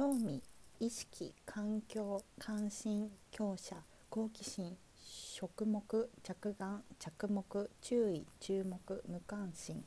興味意識環境関心強者好奇心触目着眼着目注意注目無関心。